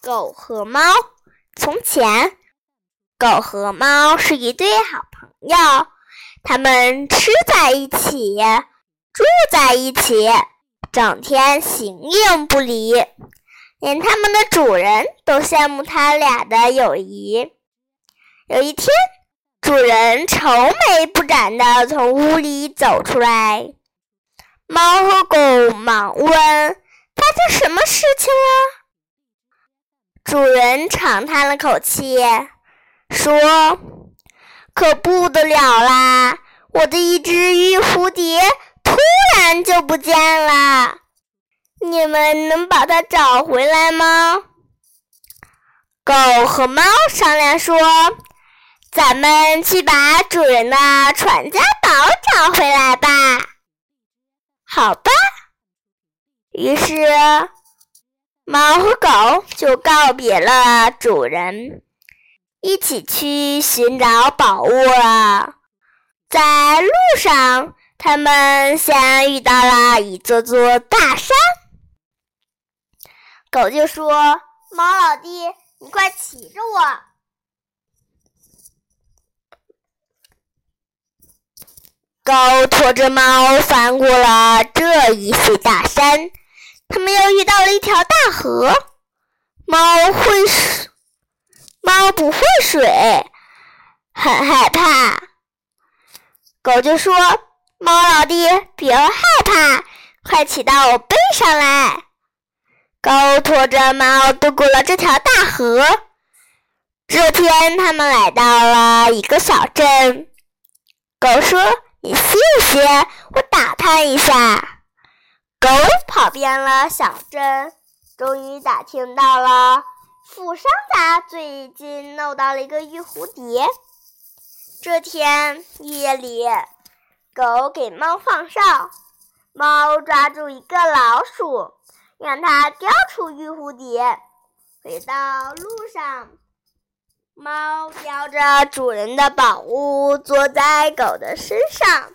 狗和猫。从前，狗和猫是一对好朋友，它们吃在一起，住在一起，整天形影不离，连它们的主人都羡慕它俩的友谊。有一天，主人愁眉不展地从屋里走出来，猫和狗忙问：“发生什么事情了？”主人长叹了口气，说：“可不得了啦！我的一只玉蝴蝶突然就不见了，你们能把它找回来吗？”狗和猫商量说：“咱们去把主人的传家宝找回来吧。”好吧，于是。猫和狗就告别了主人，一起去寻找宝物了。在路上，他们先遇到了一座座大山。狗就说：“猫老弟，你快骑着我。”狗驮着猫翻过了这一座大山。他们又遇到了一条大河，猫会水，猫不会水，很害怕。狗就说：“猫老弟，别害怕，快骑到我背上来。”狗驮着猫渡过了这条大河。这天，他们来到了一个小镇。狗说：“你歇一歇，我打探一下。”狗跑遍了小镇，终于打听到了富商家最近弄到了一个玉蝴蝶。这天夜里，狗给猫放哨，猫抓住一个老鼠，让它叼出玉蝴蝶。回到路上，猫叼着主人的宝物，坐在狗的身上。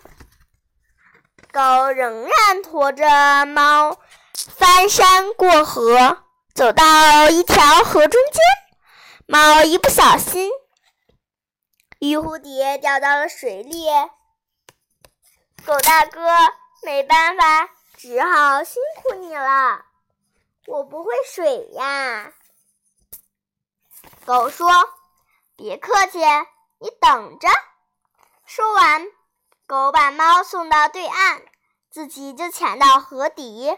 狗仍然驮着猫翻山过河，走到一条河中间，猫一不小心，玉蝴蝶掉到了水里。狗大哥，没办法，只好辛苦你了。我不会水呀。狗说：“别客气，你等着。”说完。狗把猫送到对岸，自己就潜到河底，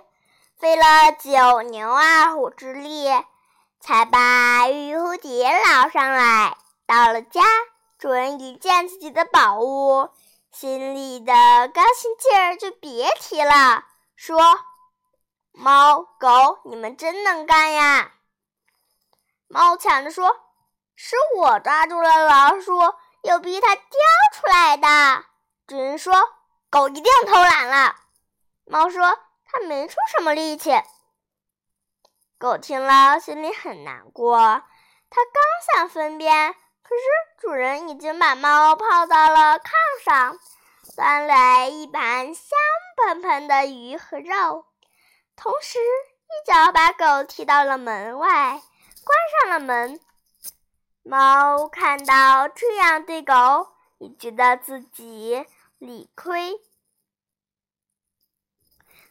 费了九牛二虎之力，才把玉蝴蝶捞上来。到了家，主人一见自己的宝物，心里的高兴劲儿就别提了，说：“猫狗，你们真能干呀！”猫抢着说：“是我抓住了老鼠，又逼它叼出来的。”主人说：“狗一定偷懒了。”猫说：“它没出什么力气。”狗听了心里很难过，它刚想分辨，可是主人已经把猫抱到了炕上，端来一盘香喷喷的鱼和肉，同时一脚把狗踢到了门外，关上了门。猫看到这样对狗，也觉得自己。理亏，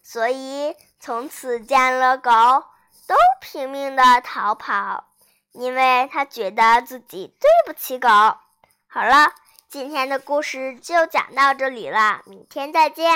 所以从此见了狗都拼命的逃跑，因为他觉得自己对不起狗。好了，今天的故事就讲到这里了，明天再见。